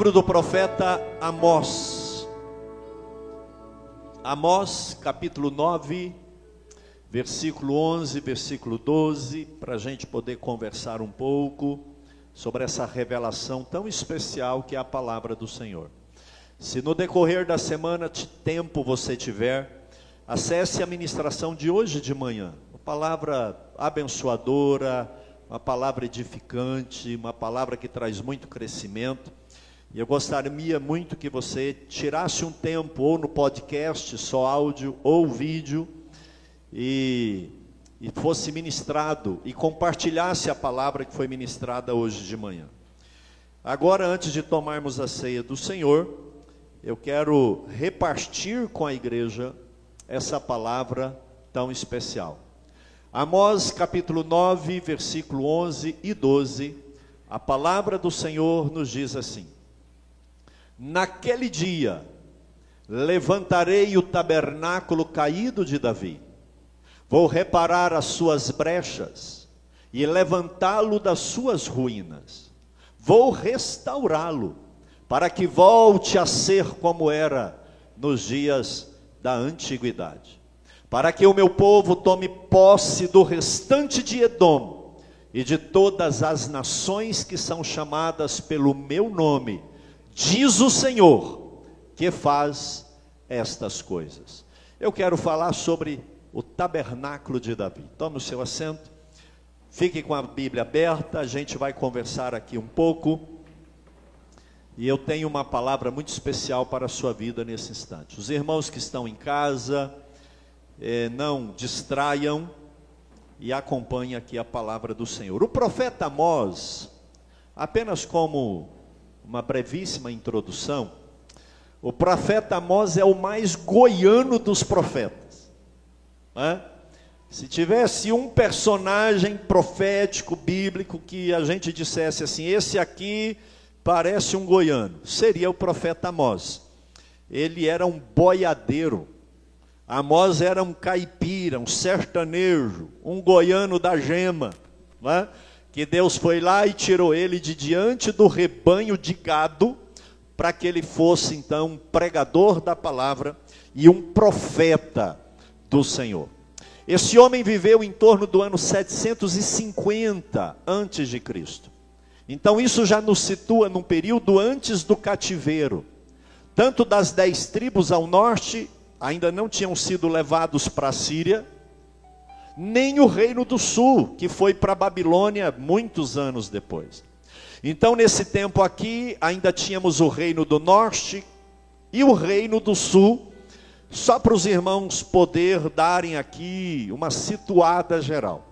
Livro do profeta Amós. Amós, capítulo 9, versículo 11, versículo 12, para a gente poder conversar um pouco sobre essa revelação tão especial que é a palavra do Senhor. Se no decorrer da semana de tempo você tiver, acesse a ministração de hoje de manhã. Uma palavra abençoadora, uma palavra edificante, uma palavra que traz muito crescimento. E eu gostaria muito que você tirasse um tempo, ou no podcast, só áudio ou vídeo, e, e fosse ministrado e compartilhasse a palavra que foi ministrada hoje de manhã. Agora, antes de tomarmos a ceia do Senhor, eu quero repartir com a igreja essa palavra tão especial. Amós capítulo 9, versículo 11 e 12, a palavra do Senhor nos diz assim: Naquele dia levantarei o tabernáculo caído de Davi, vou reparar as suas brechas e levantá-lo das suas ruínas, vou restaurá-lo, para que volte a ser como era nos dias da antiguidade, para que o meu povo tome posse do restante de Edom e de todas as nações que são chamadas pelo meu nome diz o Senhor, que faz estas coisas. Eu quero falar sobre o tabernáculo de Davi. Tome o seu assento, fique com a Bíblia aberta, a gente vai conversar aqui um pouco. E eu tenho uma palavra muito especial para a sua vida nesse instante. Os irmãos que estão em casa, eh, não distraiam e acompanhem aqui a palavra do Senhor. O profeta Amós, apenas como uma brevíssima introdução. O profeta Amós é o mais goiano dos profetas. Né? Se tivesse um personagem profético, bíblico, que a gente dissesse assim: esse aqui parece um goiano, seria o profeta Amós. Ele era um boiadeiro. Amós era um caipira, um sertanejo, um goiano da gema. Né? Que Deus foi lá e tirou ele de diante do rebanho de gado, para que ele fosse então um pregador da palavra e um profeta do Senhor. Esse homem viveu em torno do ano 750 antes de Cristo. Então isso já nos situa num período antes do cativeiro. Tanto das dez tribos ao norte ainda não tinham sido levados para a Síria, nem o reino do sul, que foi para a Babilônia muitos anos depois. Então, nesse tempo aqui, ainda tínhamos o reino do norte e o reino do sul, só para os irmãos poder darem aqui uma situada geral.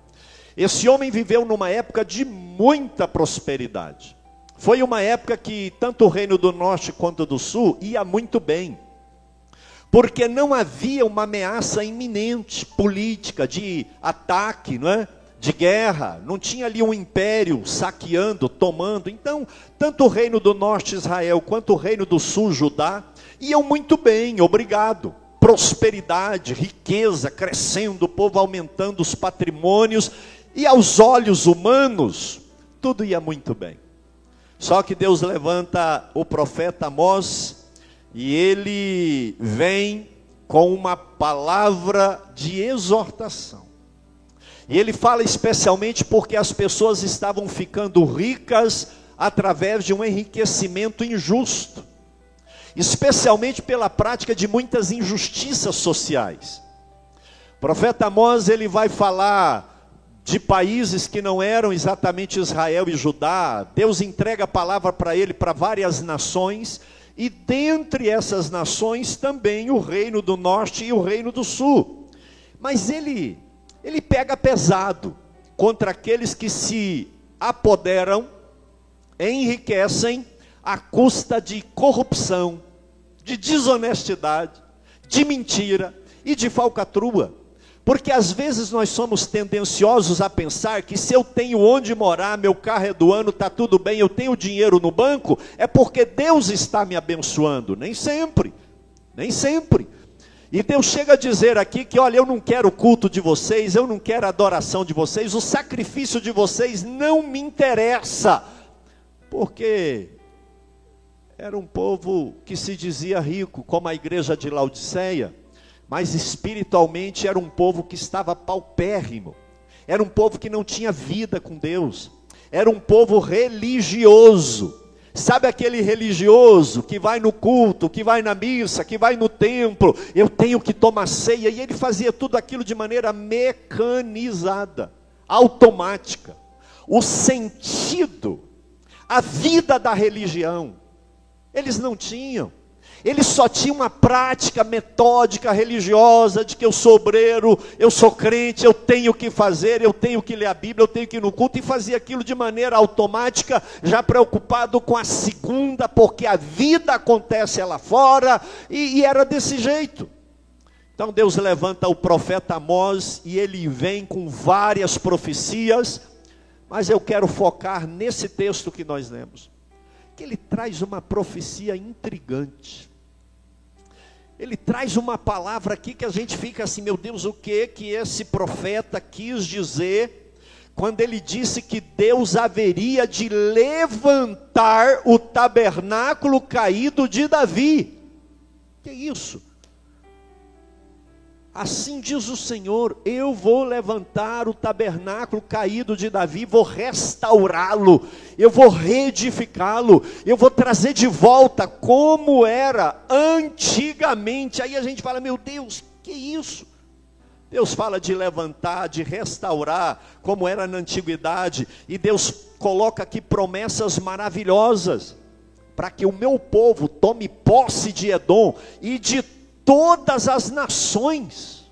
Esse homem viveu numa época de muita prosperidade. Foi uma época que tanto o reino do norte quanto do sul ia muito bem porque não havia uma ameaça iminente política de ataque, não é? De guerra, não tinha ali um império saqueando, tomando. Então, tanto o reino do norte Israel quanto o reino do sul Judá iam muito bem, obrigado. Prosperidade, riqueza crescendo, o povo aumentando os patrimônios e aos olhos humanos tudo ia muito bem. Só que Deus levanta o profeta Amós e ele vem com uma palavra de exortação. E ele fala especialmente porque as pessoas estavam ficando ricas através de um enriquecimento injusto, especialmente pela prática de muitas injustiças sociais. O profeta Amós ele vai falar de países que não eram exatamente Israel e Judá. Deus entrega a palavra para ele para várias nações e dentre essas nações também o reino do norte e o reino do sul. Mas ele, ele pega pesado contra aqueles que se apoderam, enriquecem à custa de corrupção, de desonestidade, de mentira e de falcatrua. Porque às vezes nós somos tendenciosos a pensar que se eu tenho onde morar, meu carro é do ano, está tudo bem, eu tenho dinheiro no banco, é porque Deus está me abençoando. Nem sempre, nem sempre. E Deus chega a dizer aqui que, olha, eu não quero o culto de vocês, eu não quero a adoração de vocês, o sacrifício de vocês não me interessa, porque era um povo que se dizia rico, como a igreja de Laodiceia, mas espiritualmente era um povo que estava paupérrimo, era um povo que não tinha vida com Deus, era um povo religioso. Sabe aquele religioso que vai no culto, que vai na missa, que vai no templo, eu tenho que tomar ceia, e ele fazia tudo aquilo de maneira mecanizada, automática. O sentido, a vida da religião, eles não tinham. Ele só tinha uma prática metódica religiosa de que eu sou obreiro, eu sou crente, eu tenho que fazer, eu tenho que ler a Bíblia, eu tenho que ir no culto e fazia aquilo de maneira automática, já preocupado com a segunda, porque a vida acontece lá fora e, e era desse jeito. Então Deus levanta o profeta Amós e ele vem com várias profecias, mas eu quero focar nesse texto que nós lemos que ele traz uma profecia intrigante. Ele traz uma palavra aqui que a gente fica assim, meu Deus, o que que esse profeta quis dizer quando ele disse que Deus haveria de levantar o tabernáculo caído de Davi? Que isso? Assim diz o Senhor: eu vou levantar o tabernáculo caído de Davi, vou restaurá-lo, eu vou reedificá-lo, eu vou trazer de volta como era antigamente. Aí a gente fala: meu Deus, que isso? Deus fala de levantar, de restaurar, como era na antiguidade, e Deus coloca aqui promessas maravilhosas, para que o meu povo tome posse de Edom e de todas as nações.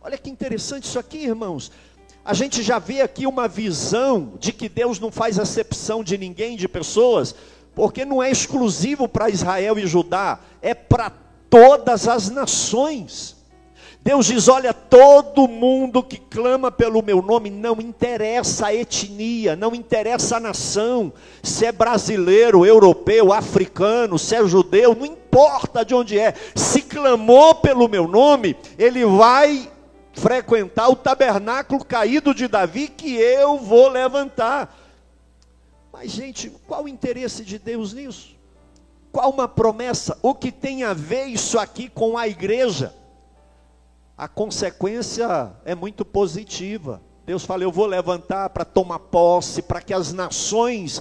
Olha que interessante isso aqui, irmãos. A gente já vê aqui uma visão de que Deus não faz acepção de ninguém, de pessoas, porque não é exclusivo para Israel e Judá, é para todas as nações. Deus diz: olha, todo mundo que clama pelo meu nome, não interessa a etnia, não interessa a nação, se é brasileiro, europeu, africano, se é judeu, não importa de onde é, se clamou pelo meu nome, ele vai frequentar o tabernáculo caído de Davi que eu vou levantar. Mas, gente, qual o interesse de Deus nisso? Qual uma promessa? O que tem a ver isso aqui com a igreja? A consequência é muito positiva. Deus fala: Eu vou levantar para tomar posse, para que as nações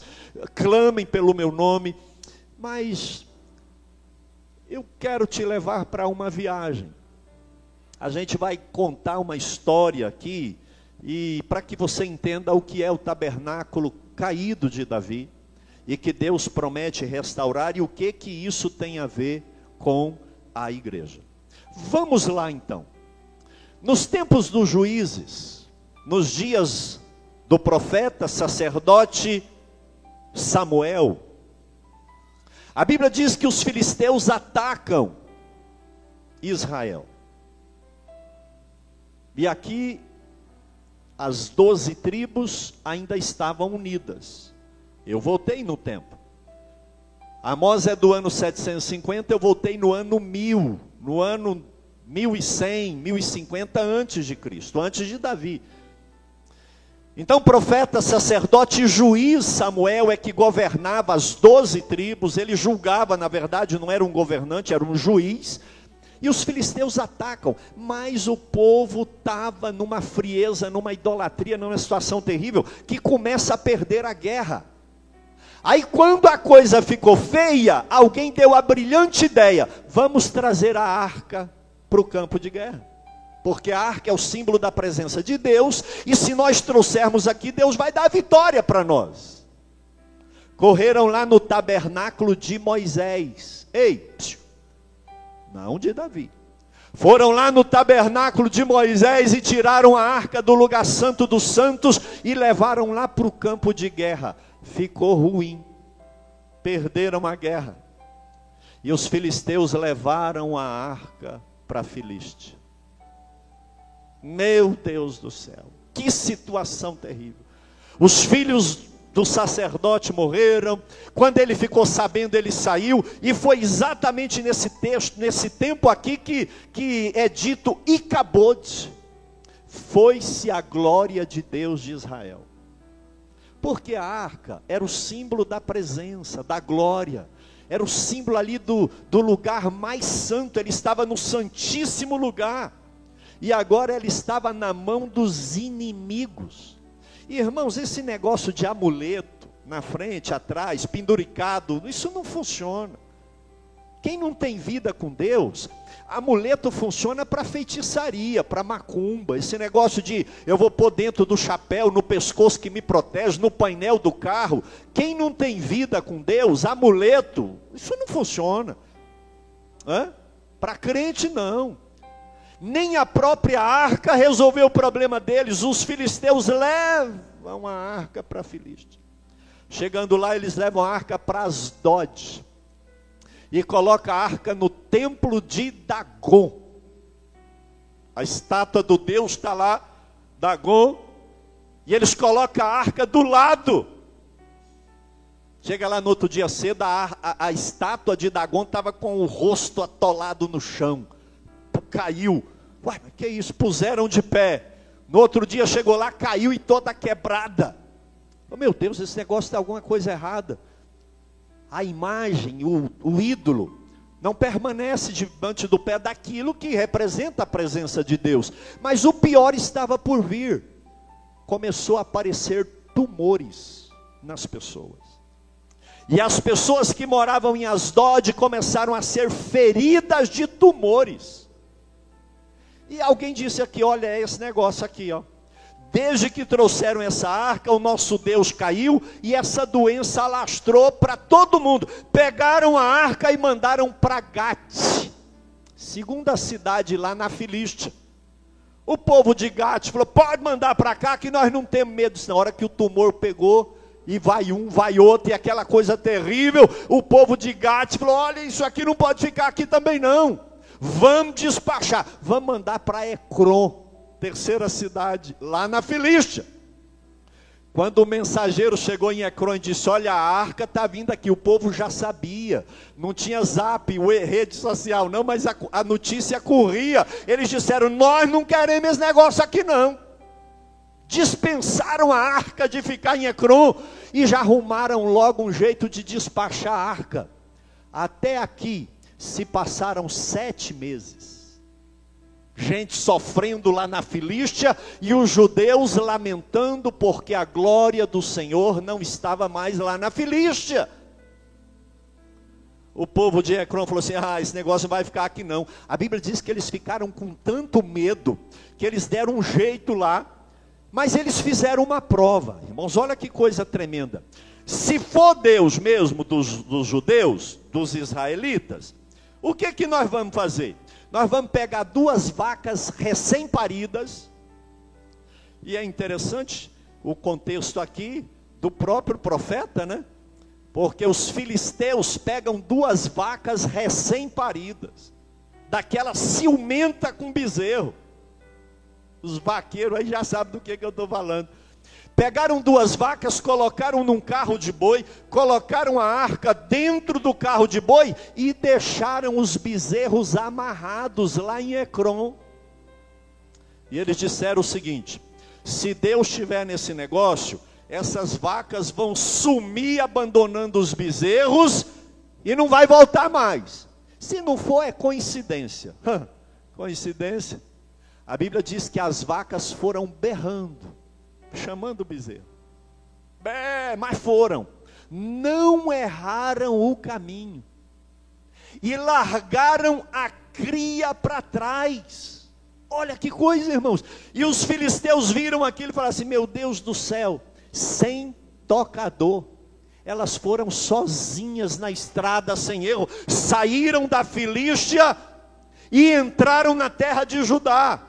clamem pelo meu nome. Mas eu quero te levar para uma viagem. A gente vai contar uma história aqui, e para que você entenda o que é o tabernáculo caído de Davi, e que Deus promete restaurar, e o que que isso tem a ver com a igreja. Vamos lá então. Nos tempos dos juízes, nos dias do profeta sacerdote Samuel, a Bíblia diz que os filisteus atacam Israel. E aqui as doze tribos ainda estavam unidas. Eu voltei no tempo. Amós é do ano 750, eu voltei no ano 1000, no ano 1100, 1050 antes de Cristo, antes de Davi. Então, profeta, sacerdote e juiz Samuel é que governava as doze tribos, ele julgava, na verdade, não era um governante, era um juiz. E os filisteus atacam, mas o povo estava numa frieza, numa idolatria, numa situação terrível, que começa a perder a guerra. Aí, quando a coisa ficou feia, alguém deu a brilhante ideia: vamos trazer a arca para o campo de guerra. Porque a arca é o símbolo da presença de Deus, e se nós trouxermos aqui, Deus vai dar vitória para nós. Correram lá no tabernáculo de Moisés. Ei, não de Davi. Foram lá no tabernáculo de Moisés e tiraram a arca do lugar santo dos santos e levaram lá para o campo de guerra. Ficou ruim. Perderam a guerra. E os filisteus levaram a arca para Filiste. Meu Deus do céu, que situação terrível. Os filhos do sacerdote morreram. Quando ele ficou sabendo, ele saiu. E foi exatamente nesse texto, nesse tempo aqui, que, que é dito Icabode. Foi-se a glória de Deus de Israel. Porque a arca era o símbolo da presença, da glória. Era o símbolo ali do, do lugar mais santo, ele estava no santíssimo lugar, e agora ela estava na mão dos inimigos. Irmãos, esse negócio de amuleto, na frente, atrás, penduricado, isso não funciona. Quem não tem vida com Deus, amuleto funciona para feitiçaria, para macumba. Esse negócio de eu vou pôr dentro do chapéu, no pescoço que me protege, no painel do carro. Quem não tem vida com Deus, amuleto, isso não funciona. Para crente, não. Nem a própria arca resolveu o problema deles. Os filisteus levam a arca para Filiste. Chegando lá, eles levam a arca para Asdod e coloca a arca no templo de Dagon. A estátua do Deus está lá, Dagon, e eles colocam a arca do lado. Chega lá no outro dia cedo, a, a, a estátua de Dagon estava com o rosto atolado no chão. Caiu. Uai, mas que isso? Puseram de pé. No outro dia chegou lá, caiu e toda quebrada. Oh, meu Deus, esse negócio tem alguma coisa errada a imagem, o, o ídolo, não permanece diante do pé daquilo que representa a presença de Deus. Mas o pior estava por vir. Começou a aparecer tumores nas pessoas. E as pessoas que moravam em Asdod começaram a ser feridas de tumores. E alguém disse aqui: olha esse negócio aqui, ó. Desde que trouxeram essa arca, o nosso Deus caiu e essa doença alastrou para todo mundo. Pegaram a arca e mandaram para Gate, segunda cidade lá na Filístia. O povo de Gate falou: pode mandar para cá que nós não temos medo. Na hora que o tumor pegou, e vai um, vai outro, e aquela coisa terrível. O povo de Gate falou: olha, isso aqui não pode ficar aqui também não. Vamos despachar, vamos mandar para Ecrom terceira cidade, lá na Filístia. Quando o mensageiro chegou em Ecrón e disse: Olha, a arca está vindo aqui, o povo já sabia, não tinha zap, rede social, não, mas a, a notícia corria. Eles disseram: Nós não queremos esse negócio aqui, não. Dispensaram a arca de ficar em Ecrón e já arrumaram logo um jeito de despachar a arca. Até aqui se passaram sete meses gente sofrendo lá na Filístia e os judeus lamentando porque a glória do Senhor não estava mais lá na Filístia. O povo de Ecrón falou assim: ah, esse negócio vai ficar aqui não. A Bíblia diz que eles ficaram com tanto medo que eles deram um jeito lá, mas eles fizeram uma prova. Irmãos, olha que coisa tremenda. Se for Deus mesmo dos, dos judeus, dos israelitas, o que que nós vamos fazer? Nós vamos pegar duas vacas recém-paridas, e é interessante o contexto aqui do próprio profeta, né? Porque os filisteus pegam duas vacas recém-paridas, daquela ciumenta com bezerro. Os vaqueiros aí já sabem do que, que eu estou falando. Pegaram duas vacas, colocaram num carro de boi, colocaram a arca dentro do carro de boi e deixaram os bezerros amarrados lá em Ecrom. E eles disseram o seguinte: se Deus estiver nesse negócio, essas vacas vão sumir abandonando os bezerros e não vai voltar mais. Se não for, é coincidência. coincidência? A Bíblia diz que as vacas foram berrando chamando o bezerro. É, mas foram. Não erraram o caminho. E largaram a cria para trás. Olha que coisa, irmãos. E os filisteus viram aquilo e falaram assim: Meu Deus do céu, sem tocador. Elas foram sozinhas na estrada, sem erro. Saíram da Filístia e entraram na terra de Judá.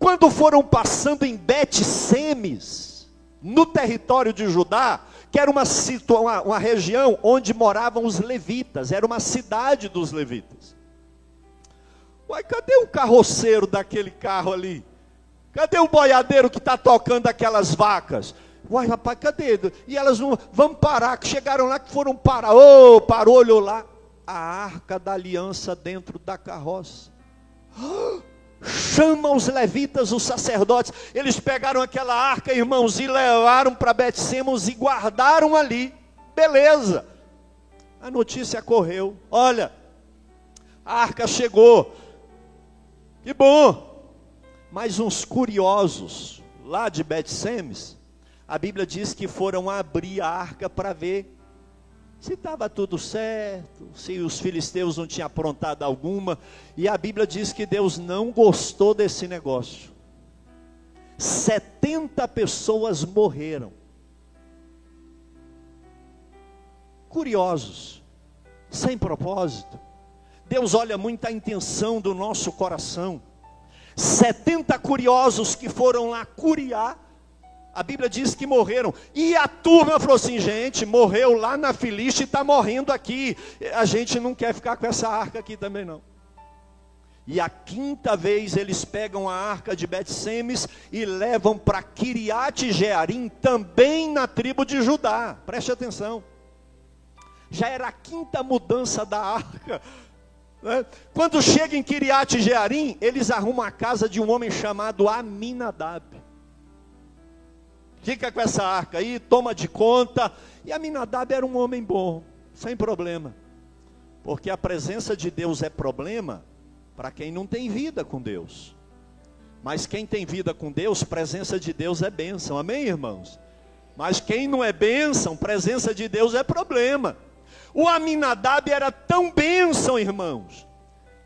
Quando foram passando em Bet-Semes, no território de Judá, que era uma, uma, uma região onde moravam os levitas, era uma cidade dos levitas. Uai, cadê o carroceiro daquele carro ali? Cadê o boiadeiro que está tocando aquelas vacas? Uai, rapaz, cadê? E elas vamos parar, que chegaram lá, que foram parar. Ô, oh, parou, olhou lá. A arca da aliança dentro da carroça. Oh, chama os levitas, os sacerdotes. Eles pegaram aquela arca, irmãos, e levaram para Betsemos e guardaram ali. Beleza. A notícia correu: olha, a arca chegou. Que bom! Mas uns curiosos lá de Bet-Semes, a Bíblia diz que foram abrir a arca para ver se estava tudo certo, se os filisteus não tinham aprontado alguma, e a Bíblia diz que Deus não gostou desse negócio. 70 pessoas morreram. Curiosos, sem propósito. Deus olha muito a intenção do nosso coração. 70 curiosos que foram lá curiar a Bíblia diz que morreram. E a turma falou assim: gente, morreu lá na Filiste e está morrendo aqui. A gente não quer ficar com essa arca aqui também não. E a quinta vez eles pegam a arca de Bet-Semes e levam para Kiriat Jearim, também na tribo de Judá. Preste atenção. Já era a quinta mudança da arca. Né? Quando chega em Kiriat Jearim, eles arrumam a casa de um homem chamado Aminadab fica com essa arca aí, toma de conta. E Aminadab era um homem bom, sem problema. Porque a presença de Deus é problema para quem não tem vida com Deus. Mas quem tem vida com Deus, presença de Deus é bênção. Amém, irmãos? Mas quem não é bênção, presença de Deus é problema. O Aminadab era tão bênção, irmãos,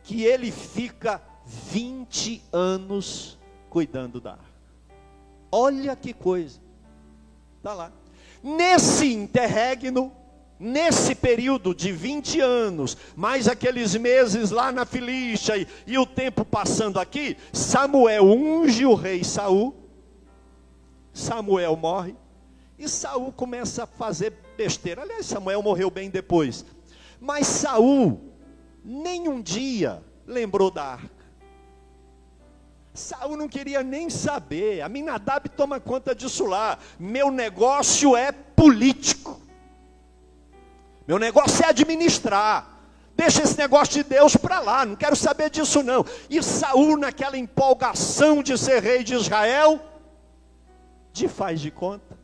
que ele fica 20 anos cuidando da arca. Olha que coisa. Está lá. Nesse interregno, nesse período de 20 anos, mais aqueles meses lá na Filístia e, e o tempo passando aqui, Samuel unge o rei Saul. Samuel morre e Saul começa a fazer besteira. Aliás, Samuel morreu bem depois. Mas Saul nem um dia lembrou da arca. Saul não queria nem saber. A Minadab toma conta disso lá. Meu negócio é político. Meu negócio é administrar. Deixa esse negócio de Deus para lá, não quero saber disso não. E Saul, naquela empolgação de ser rei de Israel, de faz de conta,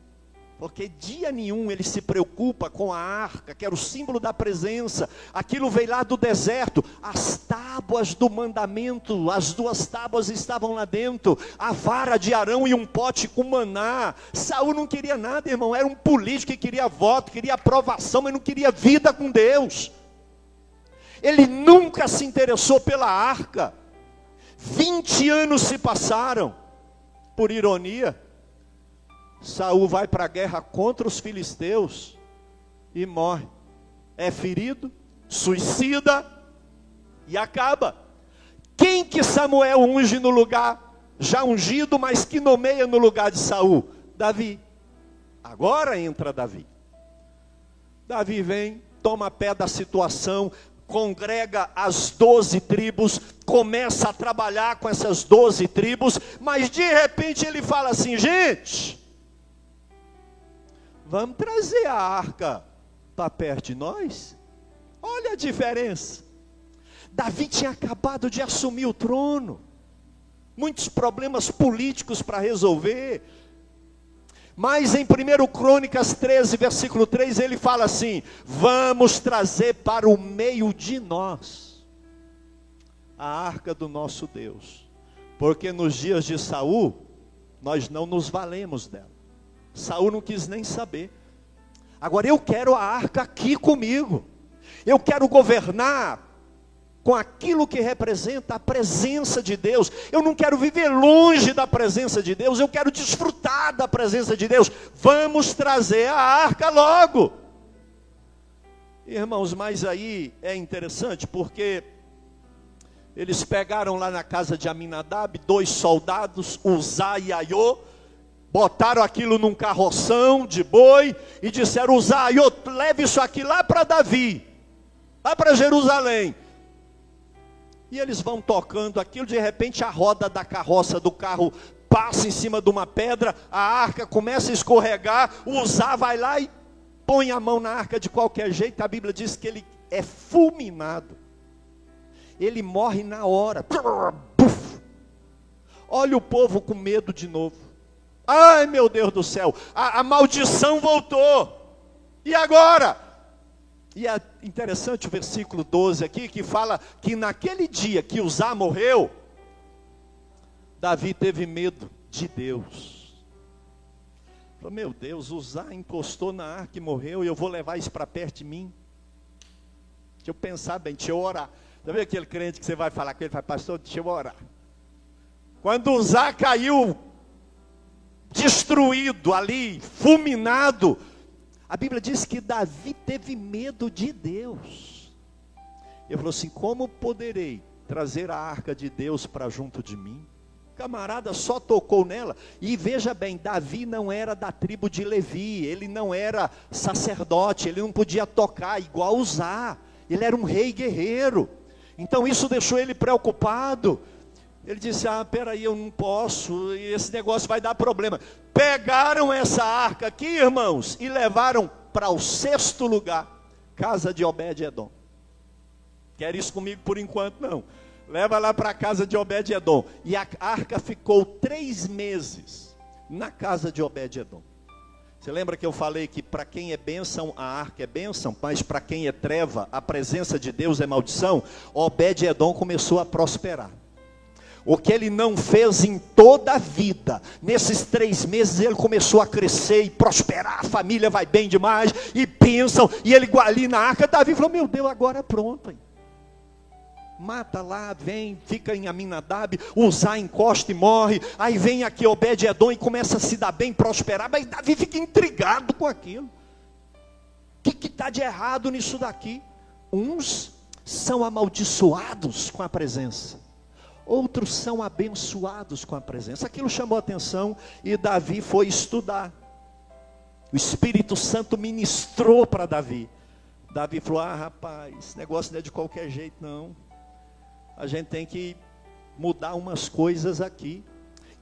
porque dia nenhum ele se preocupa com a arca, que era o símbolo da presença. Aquilo veio lá do deserto. As tábuas do mandamento, as duas tábuas estavam lá dentro. A vara de Arão e um pote com maná. Saul não queria nada, irmão. Era um político que queria voto, queria aprovação, mas não queria vida com Deus. Ele nunca se interessou pela arca. 20 anos se passaram. Por ironia, Saul vai para a guerra contra os filisteus e morre. É ferido, suicida e acaba. Quem que Samuel unge no lugar já ungido, mas que nomeia no lugar de Saul? Davi. Agora entra Davi. Davi vem, toma pé da situação, congrega as doze tribos, começa a trabalhar com essas doze tribos, mas de repente ele fala assim: gente, Vamos trazer a arca para perto de nós? Olha a diferença. Davi tinha acabado de assumir o trono, muitos problemas políticos para resolver. Mas em 1 Crônicas 13, versículo 3, ele fala assim: Vamos trazer para o meio de nós a arca do nosso Deus, porque nos dias de Saul nós não nos valemos dela. Saul não quis nem saber. Agora eu quero a arca aqui comigo. Eu quero governar com aquilo que representa a presença de Deus. Eu não quero viver longe da presença de Deus, eu quero desfrutar da presença de Deus. Vamos trazer a arca logo. Irmãos, mas aí é interessante porque eles pegaram lá na casa de Aminadab dois soldados, Uzá e Aiô, botaram aquilo num carroção de boi e disseram: Uzaiô, leve isso aqui lá para Davi, lá para Jerusalém. E eles vão tocando aquilo, de repente a roda da carroça do carro passa em cima de uma pedra, a arca começa a escorregar, o Uzá vai lá e põe a mão na arca de qualquer jeito, a Bíblia diz que ele é fulminado. Ele morre na hora. Olha o povo com medo de novo. Ai meu Deus do céu, a, a maldição voltou. E agora? E é interessante o versículo 12 aqui, que fala que naquele dia que Uzá morreu, Davi teve medo de Deus. Falou, meu Deus, Uzá encostou na arca e morreu, e eu vou levar isso para perto de mim. Deixa eu pensar bem, deixa eu orar. Já viu aquele crente que você vai falar com ele, fala, pastor, deixa eu orar. Quando Uzá caiu, destruído ali, fulminado, a Bíblia diz que Davi teve medo de Deus. Ele falou assim: Como poderei trazer a arca de Deus para junto de mim? Camarada só tocou nela. E veja bem: Davi não era da tribo de Levi, ele não era sacerdote, ele não podia tocar igual usar. Ele era um rei guerreiro. Então isso deixou ele preocupado. Ele disse: Ah, peraí, eu não posso, esse negócio vai dar problema. Pegaram essa arca aqui, irmãos, e levaram para o sexto lugar, casa de Obed-Edom. Quer isso comigo por enquanto? Não. Leva lá para a casa de Obed-Edom. E a arca ficou três meses na casa de Obed-Edom. Você lembra que eu falei que para quem é bênção, a arca é bênção, mas para quem é treva, a presença de Deus é maldição? Obed-Edom começou a prosperar. O que ele não fez em toda a vida, nesses três meses ele começou a crescer e prosperar, a família vai bem demais, e pensam, e ele ali na arca, Davi falou: Meu Deus, agora é pronto. Hein? Mata lá, vem, fica em Aminadab, usar encosta e morre. Aí vem aqui Obed-Edom e começa a se dar bem, prosperar. Mas Davi fica intrigado com aquilo. O que está de errado nisso daqui? Uns são amaldiçoados com a presença outros são abençoados com a presença. Aquilo chamou atenção e Davi foi estudar. O Espírito Santo ministrou para Davi. Davi falou: Ah, rapaz, negócio não é de qualquer jeito, não. A gente tem que mudar umas coisas aqui.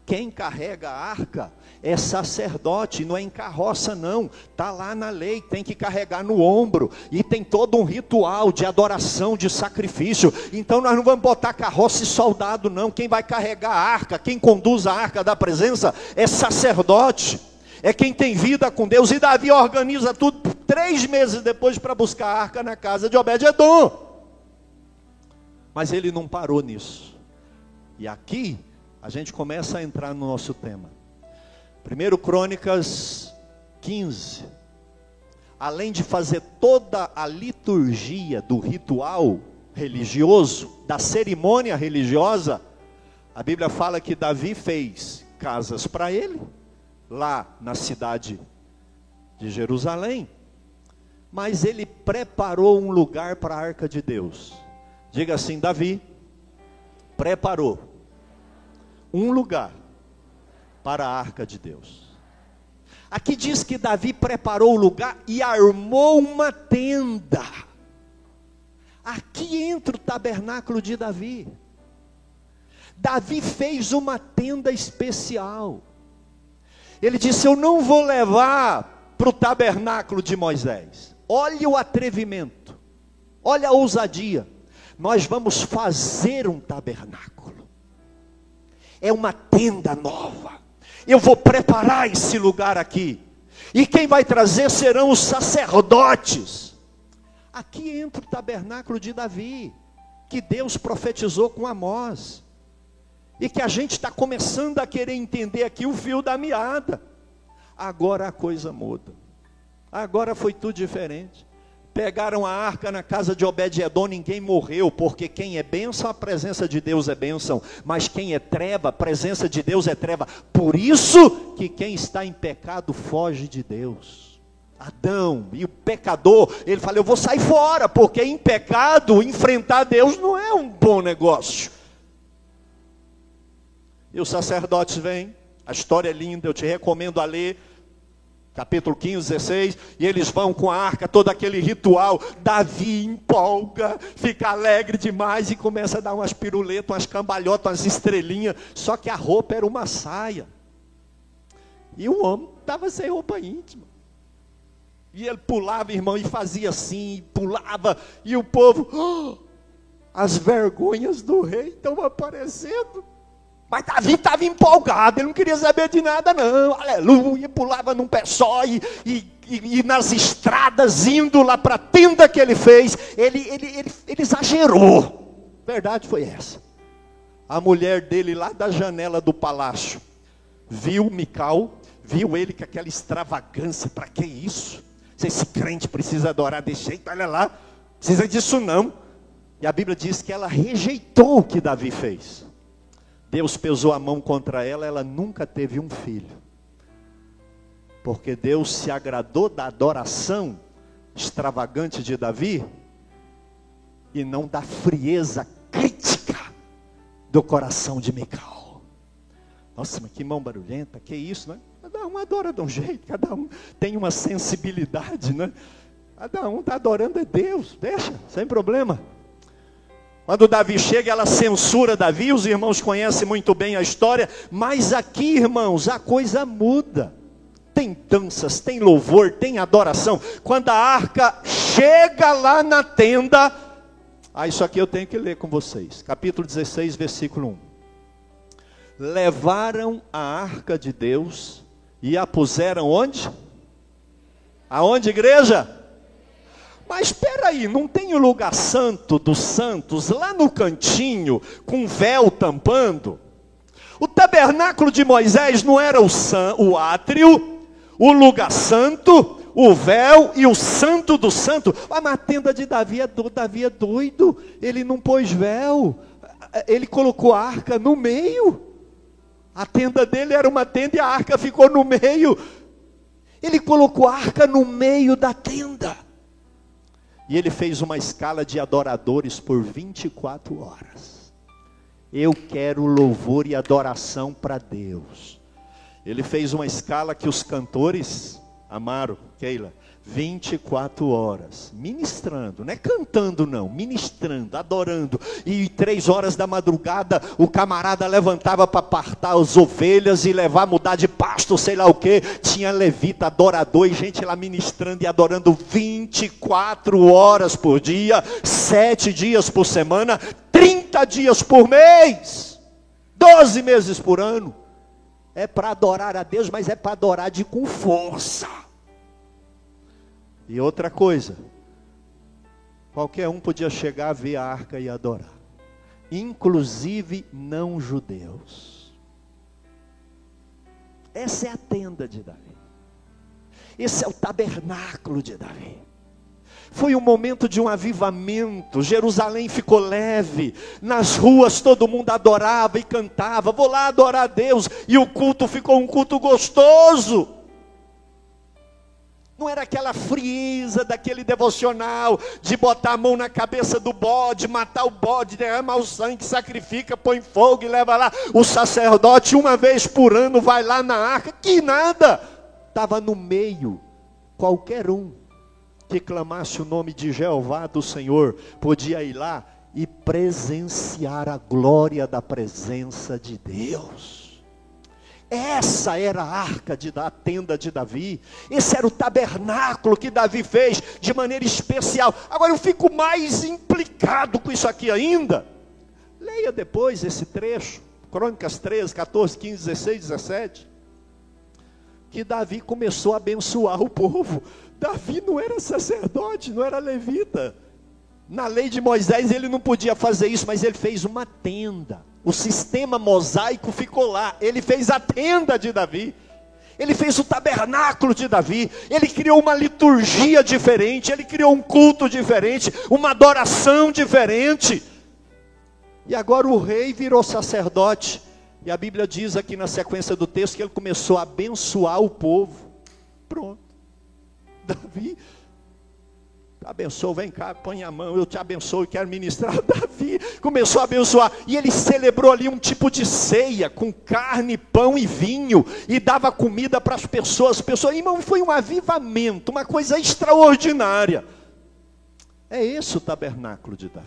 Quem carrega a arca é sacerdote, não é em carroça não. Tá lá na lei, tem que carregar no ombro e tem todo um ritual de adoração, de sacrifício. Então nós não vamos botar carroça e soldado não. Quem vai carregar a arca, quem conduz a arca da presença é sacerdote. É quem tem vida com Deus. E Davi organiza tudo três meses depois para buscar a arca na casa de Obed-edom. Mas ele não parou nisso. E aqui a gente começa a entrar no nosso tema. Primeiro Crônicas 15. Além de fazer toda a liturgia do ritual religioso, da cerimônia religiosa, a Bíblia fala que Davi fez casas para ele, lá na cidade de Jerusalém, mas ele preparou um lugar para a arca de Deus. Diga assim: Davi preparou um lugar para a arca de Deus. Aqui diz que Davi preparou o lugar e armou uma tenda. Aqui entra o tabernáculo de Davi. Davi fez uma tenda especial. Ele disse: Eu não vou levar para o tabernáculo de Moisés. Olha o atrevimento, olha a ousadia. Nós vamos fazer um tabernáculo é uma tenda nova. Eu vou preparar esse lugar aqui. E quem vai trazer serão os sacerdotes. Aqui entra o tabernáculo de Davi, que Deus profetizou com Amós. E que a gente está começando a querer entender aqui o fio da meada. Agora a coisa muda. Agora foi tudo diferente. Pegaram a arca na casa de Obed-Edom, ninguém morreu, porque quem é bênção, a presença de Deus é bênção, mas quem é treva, a presença de Deus é treva. Por isso que quem está em pecado foge de Deus. Adão e o pecador, ele fala: Eu vou sair fora, porque em pecado enfrentar Deus não é um bom negócio. E os sacerdotes vêm, a história é linda, eu te recomendo a ler capítulo 15, 16, e eles vão com a arca, todo aquele ritual. Davi empolga, fica alegre demais e começa a dar umas piruletas, umas cambalhotas, umas estrelinhas. Só que a roupa era uma saia. E o homem estava sem roupa íntima. E ele pulava, irmão, e fazia assim, pulava, e o povo, oh, as vergonhas do rei estão aparecendo. Mas Davi estava empolgado, ele não queria saber de nada, não. Aleluia, pulava num pé só e, e e, e nas estradas, indo lá para a tenda que ele fez, ele, ele, ele, ele exagerou. Verdade foi essa. A mulher dele lá da janela do palácio viu Mical, viu ele com aquela extravagância, para que isso? Se esse crente precisa adorar desse jeito, olha lá, precisa disso não. E a Bíblia diz que ela rejeitou o que Davi fez. Deus pesou a mão contra ela, ela nunca teve um filho. Porque Deus se agradou da adoração extravagante de Davi e não da frieza crítica do coração de Mical. Nossa, mas que mão barulhenta, que isso, né? Cada um adora de um jeito, cada um tem uma sensibilidade, né? Cada um está adorando a Deus, deixa, sem problema. Quando Davi chega, ela censura Davi, os irmãos conhecem muito bem a história, mas aqui, irmãos, a coisa muda. Tem danças, tem louvor, tem adoração. Quando a arca chega lá na tenda, ah, isso aqui eu tenho que ler com vocês. Capítulo 16, versículo 1. Levaram a arca de Deus e a puseram onde? Aonde, igreja? Mas espera aí, não tem o lugar santo dos santos lá no cantinho com véu tampando? O tabernáculo de Moisés não era o, san, o átrio, o lugar santo, o véu e o santo do santo. Mas a tenda de Davi é, do, Davi é doido, ele não pôs véu, ele colocou a arca no meio. A tenda dele era uma tenda e a arca ficou no meio. Ele colocou a arca no meio da tenda. E ele fez uma escala de adoradores por 24 horas. Eu quero louvor e adoração para Deus. Ele fez uma escala que os cantores, Amaro, Keila, 24 horas, ministrando, não é cantando não, ministrando, adorando. E três horas da madrugada, o camarada levantava para apartar as ovelhas e levar, mudar de pasto, sei lá o que. Tinha levita, adorador e gente lá ministrando e adorando 24 horas por dia, sete dias por semana, 30 dias por mês, 12 meses por ano. É para adorar a Deus, mas é para adorar de com força. E outra coisa, qualquer um podia chegar ver a arca e adorar, inclusive não judeus. Essa é a tenda de Davi. Esse é o tabernáculo de Davi. Foi um momento de um avivamento. Jerusalém ficou leve. Nas ruas todo mundo adorava e cantava. Vou lá adorar a Deus. E o culto ficou um culto gostoso. Não era aquela frieza daquele devocional de botar a mão na cabeça do bode, matar o bode, derramar o sangue, sacrifica, põe fogo e leva lá. O sacerdote, uma vez por ano, vai lá na arca. Que nada! Estava no meio. Qualquer um que clamasse o nome de Jeová do Senhor podia ir lá e presenciar a glória da presença de Deus. Essa era a arca de, da tenda de Davi. Esse era o tabernáculo que Davi fez de maneira especial. Agora eu fico mais implicado com isso aqui ainda. Leia depois esse trecho, Crônicas 13, 14, 15, 16, 17. Que Davi começou a abençoar o povo. Davi não era sacerdote, não era levita. Na lei de Moisés ele não podia fazer isso, mas ele fez uma tenda. O sistema mosaico ficou lá. Ele fez a tenda de Davi. Ele fez o tabernáculo de Davi. Ele criou uma liturgia diferente. Ele criou um culto diferente. Uma adoração diferente. E agora o rei virou sacerdote. E a Bíblia diz aqui na sequência do texto que ele começou a abençoar o povo. Pronto. Davi abençoa, vem cá, põe a mão, eu te abençoo e quero ministrar. Davi começou a abençoar, e ele celebrou ali um tipo de ceia, com carne, pão e vinho, e dava comida para as pessoas. pessoas, irmão, foi um avivamento, uma coisa extraordinária. É esse o tabernáculo de Davi.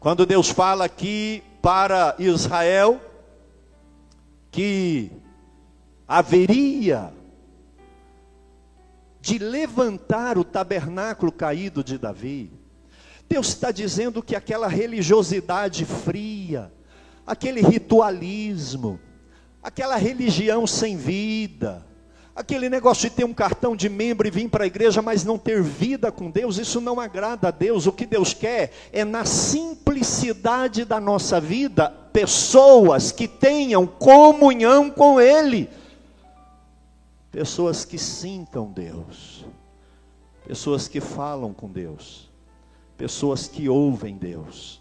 Quando Deus fala aqui para Israel, que haveria de levantar o tabernáculo caído de Davi. Deus está dizendo que aquela religiosidade fria, aquele ritualismo, aquela religião sem vida, Aquele negócio de ter um cartão de membro e vir para a igreja, mas não ter vida com Deus, isso não agrada a Deus. O que Deus quer é, na simplicidade da nossa vida, pessoas que tenham comunhão com Ele, pessoas que sintam Deus, pessoas que falam com Deus, pessoas que ouvem Deus,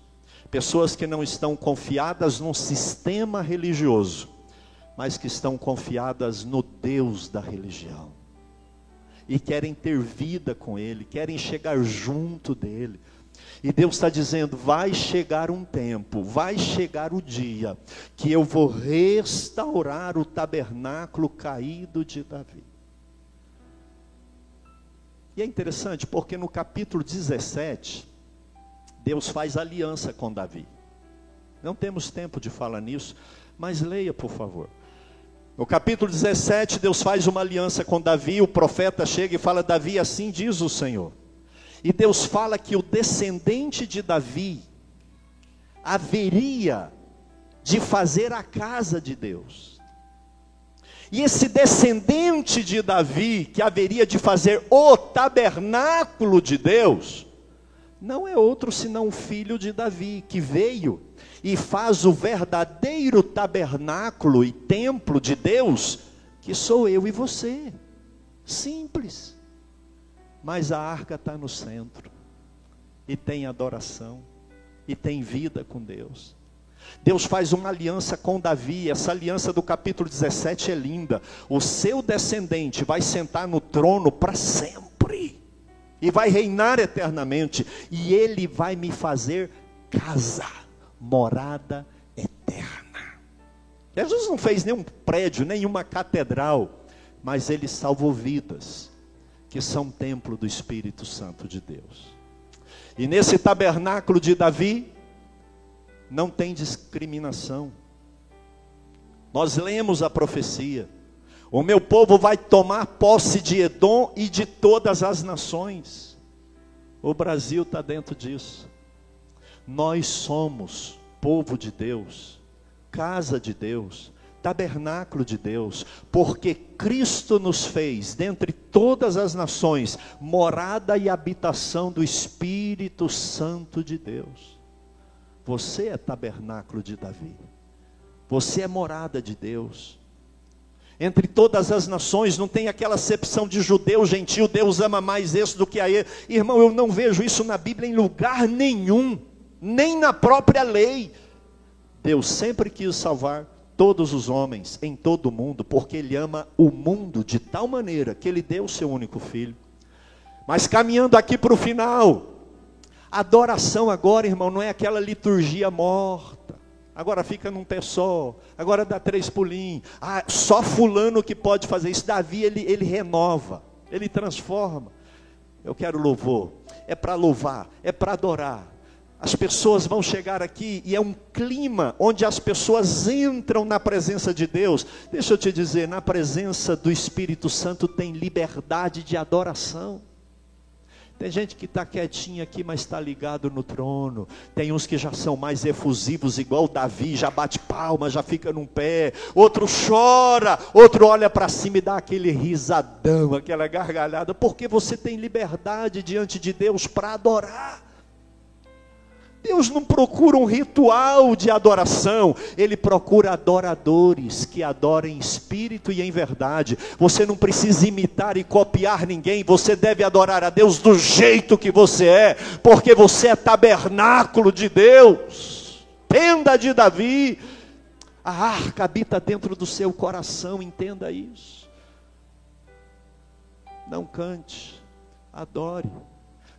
pessoas que não estão confiadas num sistema religioso mas que estão confiadas no Deus da religião. E querem ter vida com Ele, querem chegar junto dEle. E Deus está dizendo: vai chegar um tempo, vai chegar o dia, que eu vou restaurar o tabernáculo caído de Davi. E é interessante porque no capítulo 17, Deus faz aliança com Davi. Não temos tempo de falar nisso, mas leia, por favor. No capítulo 17, Deus faz uma aliança com Davi, o profeta chega e fala: Davi, assim diz o Senhor. E Deus fala que o descendente de Davi haveria de fazer a casa de Deus. E esse descendente de Davi, que haveria de fazer o tabernáculo de Deus, não é outro senão o filho de Davi, que veio e faz o verdadeiro tabernáculo e templo de Deus, que sou eu e você. Simples. Mas a arca está no centro, e tem adoração, e tem vida com Deus. Deus faz uma aliança com Davi, essa aliança do capítulo 17 é linda. O seu descendente vai sentar no trono para sempre, e vai reinar eternamente, e ele vai me fazer casa morada eterna. Jesus não fez nenhum prédio, nenhuma catedral, mas ele salvou vidas, que são templo do Espírito Santo de Deus. E nesse tabernáculo de Davi, não tem discriminação. Nós lemos a profecia. O meu povo vai tomar posse de Edom e de todas as nações. O Brasil está dentro disso. Nós somos povo de Deus, casa de Deus, tabernáculo de Deus, porque Cristo nos fez, dentre todas as nações, morada e habitação do Espírito Santo de Deus. Você é tabernáculo de Davi, você é morada de Deus. Entre todas as nações, não tem aquela acepção de judeu, gentil, Deus ama mais esse do que a ele. Irmão, eu não vejo isso na Bíblia em lugar nenhum nem na própria lei. Deus sempre quis salvar todos os homens em todo o mundo, porque Ele ama o mundo de tal maneira que Ele deu o seu único filho. Mas caminhando aqui para o final, adoração agora, irmão, não é aquela liturgia morta. Agora fica num pé só, agora dá três pulinhos. Ah, só fulano que pode fazer isso. Davi, ele, ele renova, ele transforma. Eu quero louvor, é para louvar, é para adorar, as pessoas vão chegar aqui e é um clima onde as pessoas entram na presença de Deus. Deixa eu te dizer, na presença do Espírito Santo tem liberdade de adoração. Tem gente que está quietinha aqui, mas está ligado no trono. Tem uns que já são mais efusivos, igual Davi, já bate palma, já fica num pé. Outro chora, outro olha para cima e dá aquele risadão, aquela gargalhada, porque você tem liberdade diante de Deus para adorar. Deus não procura um ritual de adoração, Ele procura adoradores que adorem em espírito e em verdade. Você não precisa imitar e copiar ninguém, você deve adorar a Deus do jeito que você é, porque você é tabernáculo de Deus, tenda de Davi. A arca habita dentro do seu coração, entenda isso. Não cante, adore.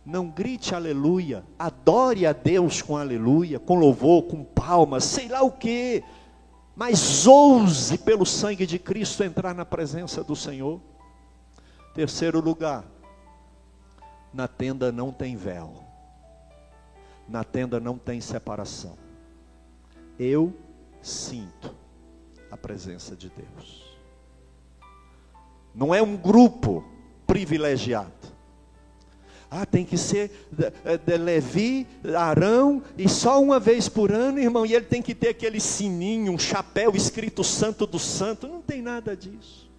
Não grite aleluia, adore a Deus com aleluia, com louvor, com palmas, sei lá o que, mas ouse pelo sangue de Cristo entrar na presença do Senhor. Terceiro lugar, na tenda não tem véu, na tenda não tem separação. Eu sinto a presença de Deus. Não é um grupo privilegiado ah, tem que ser de, eh, de Levi, Arão, e só uma vez por ano, irmão, e ele tem que ter aquele sininho, um chapéu escrito Santo do Santo. Não tem nada disso.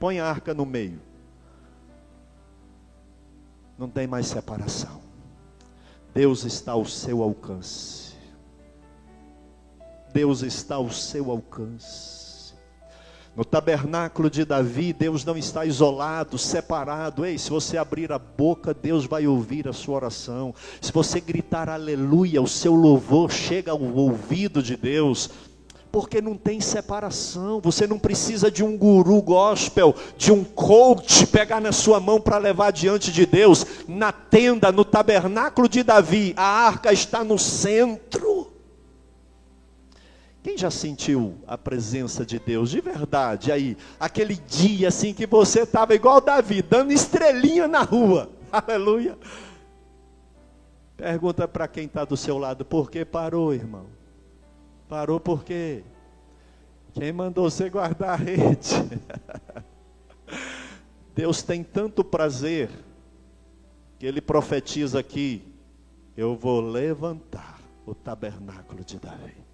Põe a arca no meio. Não tem mais separação. Deus está ao seu alcance. Deus está ao seu alcance. No tabernáculo de Davi, Deus não está isolado, separado. Ei, se você abrir a boca, Deus vai ouvir a sua oração. Se você gritar aleluia, o seu louvor chega ao ouvido de Deus. Porque não tem separação. Você não precisa de um guru gospel, de um coach pegar na sua mão para levar diante de Deus. Na tenda, no tabernáculo de Davi, a arca está no centro. Quem já sentiu a presença de Deus de verdade aí? Aquele dia assim que você estava igual Davi, dando estrelinha na rua. Aleluia. Pergunta para quem está do seu lado: por que parou, irmão? Parou por quê? Quem mandou você guardar a rede? Deus tem tanto prazer que ele profetiza aqui: eu vou levantar o tabernáculo de Davi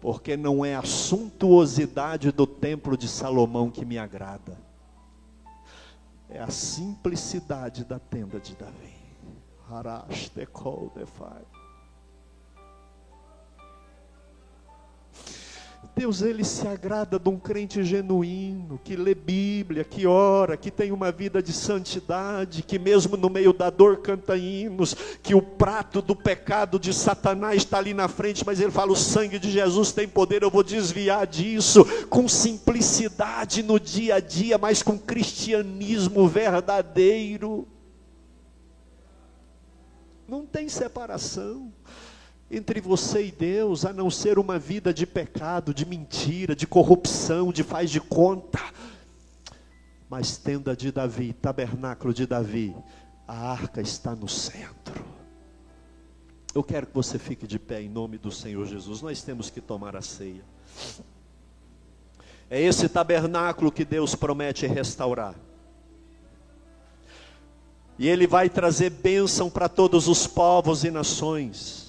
porque não é a suntuosidade do templo de Salomão que me agrada, é a simplicidade da tenda de Davi. Harash dekol defai. Deus ele se agrada de um crente genuíno, que lê Bíblia, que ora, que tem uma vida de santidade, que mesmo no meio da dor canta hinos, que o prato do pecado de Satanás está ali na frente, mas ele fala: o sangue de Jesus tem poder, eu vou desviar disso, com simplicidade no dia a dia, mas com cristianismo verdadeiro. Não tem separação entre você e Deus, a não ser uma vida de pecado, de mentira, de corrupção, de faz de conta. Mas tenda de Davi, tabernáculo de Davi, a arca está no centro. Eu quero que você fique de pé em nome do Senhor Jesus. Nós temos que tomar a ceia. É esse tabernáculo que Deus promete restaurar. E Ele vai trazer bênção para todos os povos e nações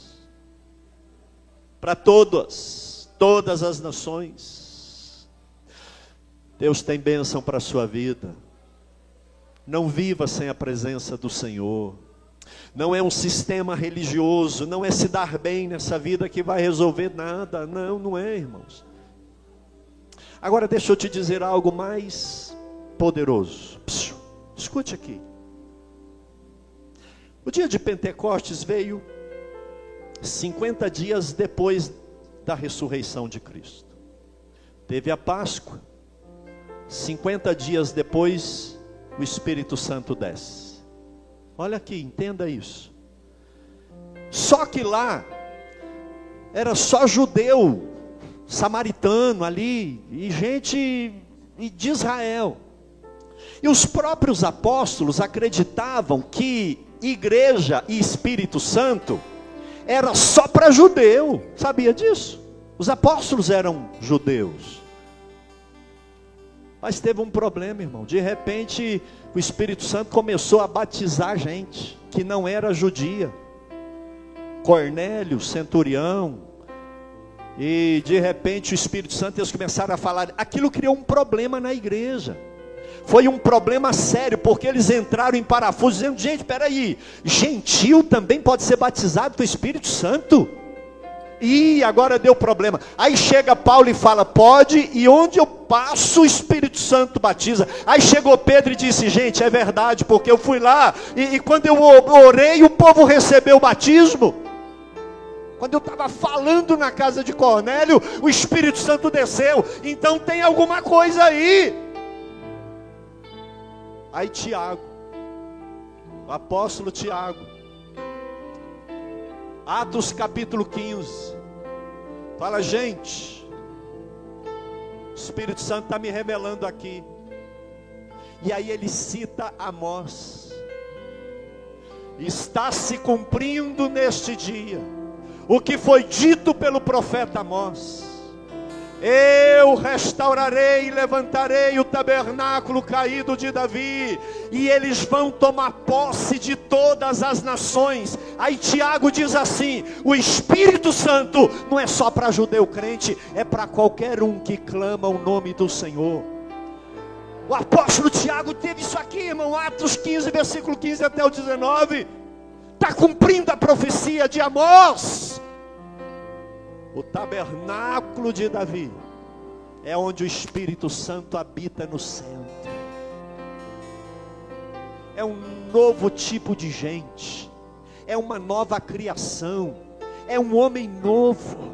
para todas, todas as nações. Deus tem bênção para a sua vida. Não viva sem a presença do Senhor. Não é um sistema religioso, não é se dar bem nessa vida que vai resolver nada. Não, não é, irmãos. Agora deixa eu te dizer algo mais poderoso. Psiu, escute aqui. O dia de Pentecostes veio 50 dias depois da ressurreição de Cristo. Teve a Páscoa. 50 dias depois, o Espírito Santo desce. Olha aqui, entenda isso. Só que lá era só judeu, samaritano ali, e gente de Israel. E os próprios apóstolos acreditavam que igreja e Espírito Santo era só para judeu. Sabia disso? Os apóstolos eram judeus. Mas teve um problema, irmão. De repente, o Espírito Santo começou a batizar gente que não era judia. Cornélio, centurião. E de repente o Espírito Santo, eles começaram a falar. Aquilo criou um problema na igreja foi um problema sério, porque eles entraram em parafuso, dizendo: gente, peraí, gentil também pode ser batizado com o Espírito Santo? E agora deu problema. Aí chega Paulo e fala: pode, e onde eu passo, o Espírito Santo batiza. Aí chegou Pedro e disse: gente, é verdade, porque eu fui lá, e, e quando eu orei, o povo recebeu o batismo. Quando eu estava falando na casa de Cornélio, o Espírito Santo desceu. Então tem alguma coisa aí. Aí Tiago, o apóstolo Tiago, Atos capítulo 15, fala, gente, o Espírito Santo está me revelando aqui. E aí ele cita Amós. Está se cumprindo neste dia o que foi dito pelo profeta Amós. Eu restaurarei e levantarei o tabernáculo caído de Davi, e eles vão tomar posse de todas as nações. Aí Tiago diz assim: o Espírito Santo não é só para judeu crente, é para qualquer um que clama o nome do Senhor. O apóstolo Tiago teve isso aqui, irmão, Atos 15, versículo 15 até o 19. Está cumprindo a profecia de Amós. O tabernáculo de Davi é onde o Espírito Santo habita no centro. É um novo tipo de gente, é uma nova criação, é um homem novo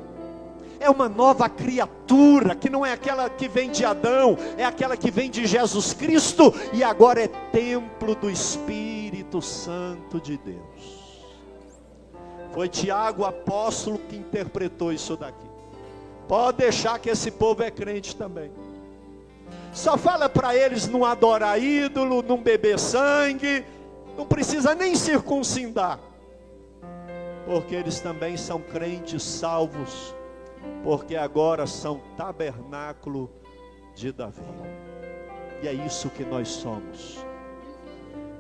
é uma nova criatura, que não é aquela que vem de Adão, é aquela que vem de Jesus Cristo e agora é templo do Espírito Santo de Deus. Foi Tiago, apóstolo, que interpretou isso daqui. Pode deixar que esse povo é crente também. Só fala para eles não adorar ídolo, não beber sangue, não precisa nem circuncidar, porque eles também são crentes salvos porque agora são tabernáculo de Davi. E é isso que nós somos.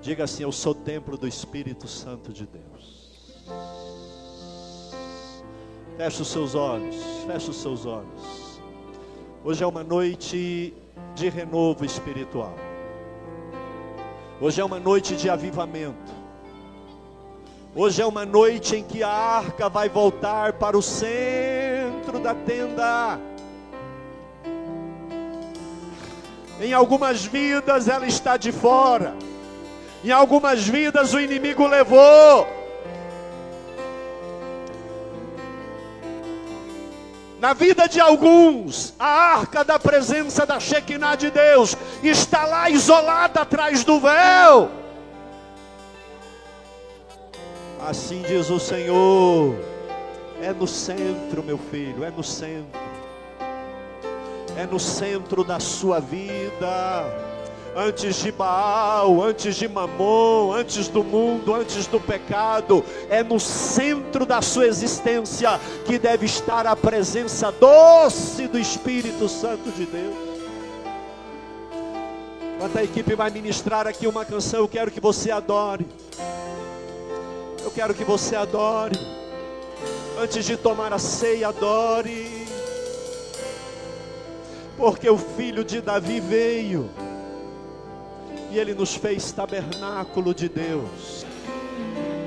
Diga assim: Eu sou templo do Espírito Santo de Deus. Feche os seus olhos, feche os seus olhos. Hoje é uma noite de renovo espiritual. Hoje é uma noite de avivamento. Hoje é uma noite em que a arca vai voltar para o centro da tenda. Em algumas vidas ela está de fora. Em algumas vidas o inimigo levou. Na vida de alguns, a arca da presença da Shekinah de Deus está lá isolada atrás do véu. Assim diz o Senhor. É no centro, meu filho, é no centro. É no centro da sua vida. Antes de Baal, antes de Mamon, antes do mundo, antes do pecado, é no centro da sua existência que deve estar a presença doce do Espírito Santo de Deus. Enquanto a equipe vai ministrar aqui uma canção, eu quero que você adore. Eu quero que você adore. Antes de tomar a ceia, adore. Porque o filho de Davi veio. E ele nos fez tabernáculo de Deus.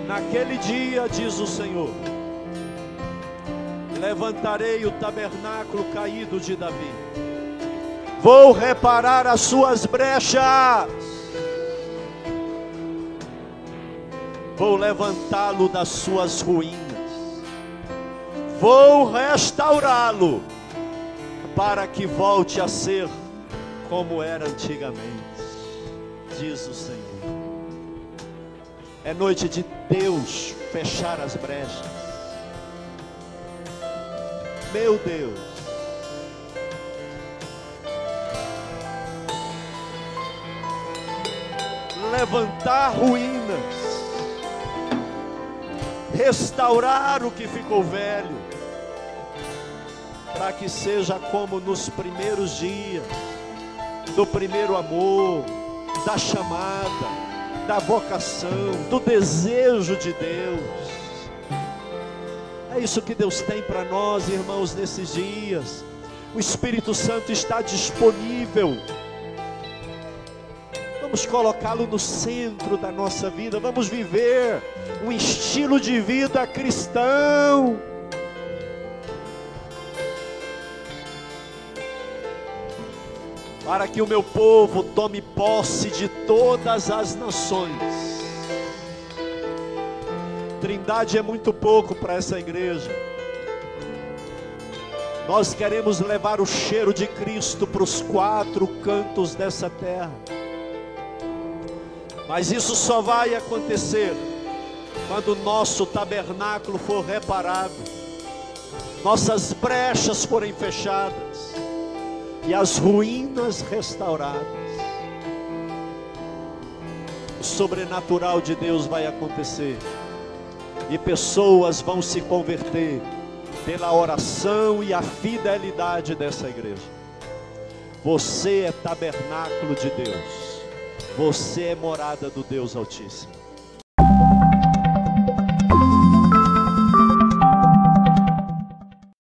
Naquele dia, diz o Senhor: Levantarei o tabernáculo caído de Davi. Vou reparar as suas brechas vou levantá-lo das suas ruínas, vou restaurá-lo, para que volte a ser como era antigamente, diz o Senhor. É noite de Deus fechar as brechas. Meu Deus. Levantar ruínas restaurar o que ficou velho, para que seja como nos primeiros dias, do primeiro amor, da chamada, da vocação, do desejo de Deus. É isso que Deus tem para nós, irmãos, nesses dias. O Espírito Santo está disponível Vamos colocá-lo no centro da nossa vida. Vamos viver um estilo de vida cristão. Para que o meu povo tome posse de todas as nações. Trindade é muito pouco para essa igreja. Nós queremos levar o cheiro de Cristo para os quatro cantos dessa terra. Mas isso só vai acontecer quando o nosso tabernáculo for reparado, nossas brechas forem fechadas e as ruínas restauradas. O sobrenatural de Deus vai acontecer e pessoas vão se converter pela oração e a fidelidade dessa igreja. Você é tabernáculo de Deus. Você é morada do Deus Altíssimo.